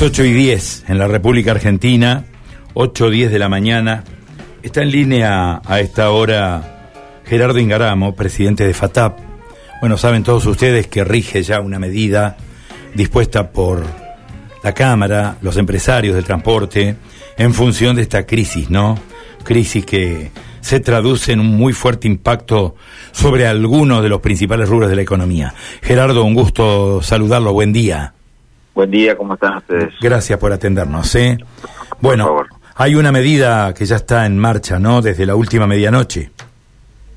Las 8 y 10 en la República Argentina, 8 o 10 de la mañana. Está en línea a esta hora Gerardo Ingaramo, presidente de FATAP. Bueno, saben todos ustedes que rige ya una medida dispuesta por la Cámara, los empresarios del transporte, en función de esta crisis, ¿no? Crisis que se traduce en un muy fuerte impacto sobre algunos de los principales rubros de la economía. Gerardo, un gusto saludarlo, buen día. Buen día, ¿cómo están ustedes? Gracias por atendernos. ¿eh? Bueno, hay una medida que ya está en marcha, ¿no? Desde la última medianoche.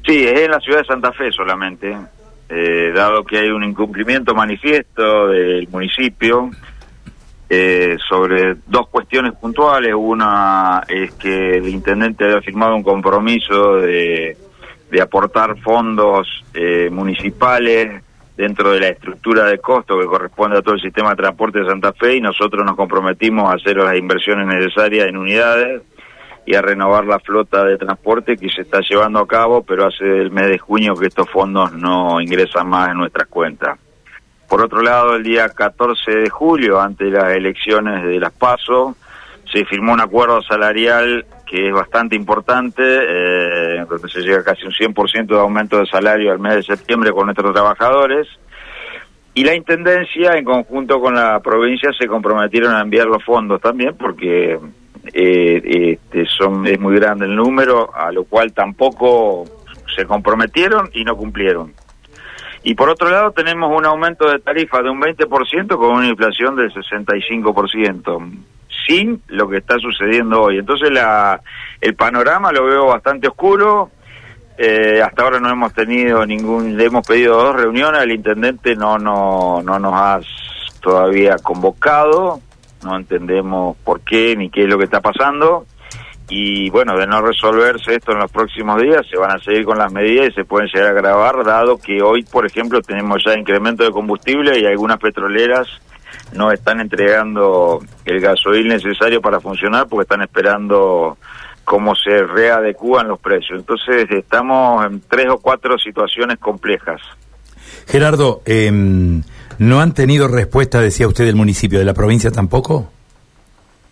Sí, es en la ciudad de Santa Fe solamente, eh, dado que hay un incumplimiento manifiesto del municipio eh, sobre dos cuestiones puntuales. Una es que el intendente había firmado un compromiso de, de aportar fondos eh, municipales dentro de la estructura de costo que corresponde a todo el sistema de transporte de Santa Fe y nosotros nos comprometimos a hacer las inversiones necesarias en unidades y a renovar la flota de transporte que se está llevando a cabo, pero hace el mes de junio que estos fondos no ingresan más en nuestras cuentas. Por otro lado, el día 14 de julio, ante las elecciones de las PASO, se firmó un acuerdo salarial que es bastante importante, eh, donde se llega casi un 100% de aumento de salario al mes de septiembre con nuestros trabajadores. Y la Intendencia, en conjunto con la provincia, se comprometieron a enviar los fondos también, porque eh, este, son es muy grande el número, a lo cual tampoco se comprometieron y no cumplieron. Y por otro lado tenemos un aumento de tarifa de un 20% con una inflación del 65% sin lo que está sucediendo hoy. Entonces la, el panorama lo veo bastante oscuro. Eh, hasta ahora no hemos tenido ningún, le hemos pedido dos reuniones, el intendente no, no, no nos ha todavía convocado, no entendemos por qué ni qué es lo que está pasando. Y bueno, de no resolverse esto en los próximos días, se van a seguir con las medidas y se pueden llegar a agravar, dado que hoy, por ejemplo, tenemos ya incremento de combustible y algunas petroleras no están entregando el gasoil necesario para funcionar porque están esperando cómo se readecúan los precios. Entonces estamos en tres o cuatro situaciones complejas. Gerardo, em, ¿no han tenido respuesta, decía usted, del municipio, de la provincia tampoco?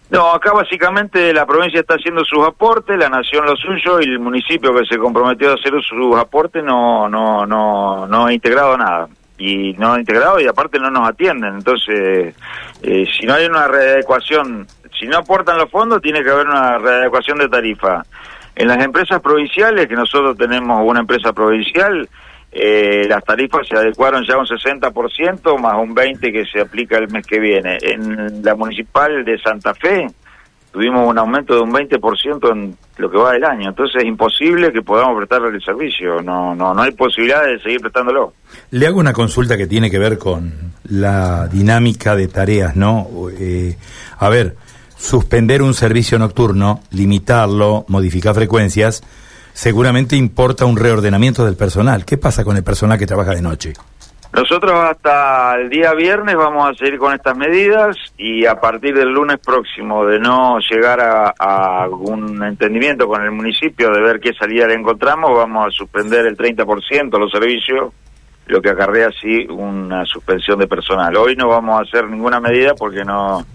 No, acá básicamente la provincia está haciendo sus aportes, la nación lo suyo y el municipio que se comprometió a hacer sus aportes no no no no ha integrado nada y no integrado y aparte no nos atienden. Entonces, eh, si no hay una readecuación, si no aportan los fondos, tiene que haber una readecuación de tarifa. En las empresas provinciales, que nosotros tenemos una empresa provincial, eh, las tarifas se adecuaron ya un 60% más un 20% que se aplica el mes que viene. En la municipal de Santa Fe, tuvimos un aumento de un 20% en lo que va del año. Entonces es imposible que podamos prestar el servicio. No, no, no hay posibilidad de seguir prestándolo. Le hago una consulta que tiene que ver con la dinámica de tareas, ¿no? Eh, a ver, suspender un servicio nocturno, limitarlo, modificar frecuencias, seguramente importa un reordenamiento del personal. ¿Qué pasa con el personal que trabaja de noche? Nosotros hasta el día viernes vamos a seguir con estas medidas y a partir del lunes próximo de no llegar a, algún entendimiento con el municipio de ver qué salida le encontramos, vamos a suspender el 30% los servicios, lo que acarrea así una suspensión de personal. Hoy no vamos a hacer ninguna medida porque no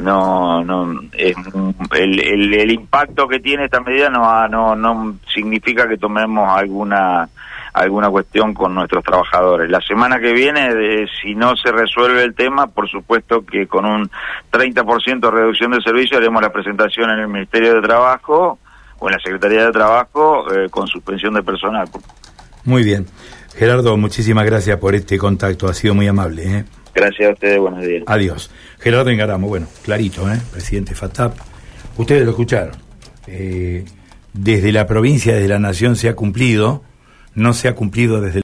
no no el, el, el impacto que tiene esta medida no no no significa que tomemos alguna alguna cuestión con nuestros trabajadores. La semana que viene, si no se resuelve el tema, por supuesto que con un 30% de reducción de servicio haremos la presentación en el Ministerio de Trabajo o en la Secretaría de Trabajo eh, con suspensión de personal. Muy bien. Gerardo, muchísimas gracias por este contacto, ha sido muy amable. ¿eh? Gracias a ustedes, buenos días. Adiós. Gerardo Engaramo, bueno, clarito, ¿eh? presidente FATAP. Ustedes lo escucharon. Eh, desde la provincia, desde la nación se ha cumplido no se ha cumplido desde